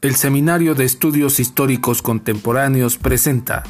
El Seminario de Estudios Históricos Contemporáneos presenta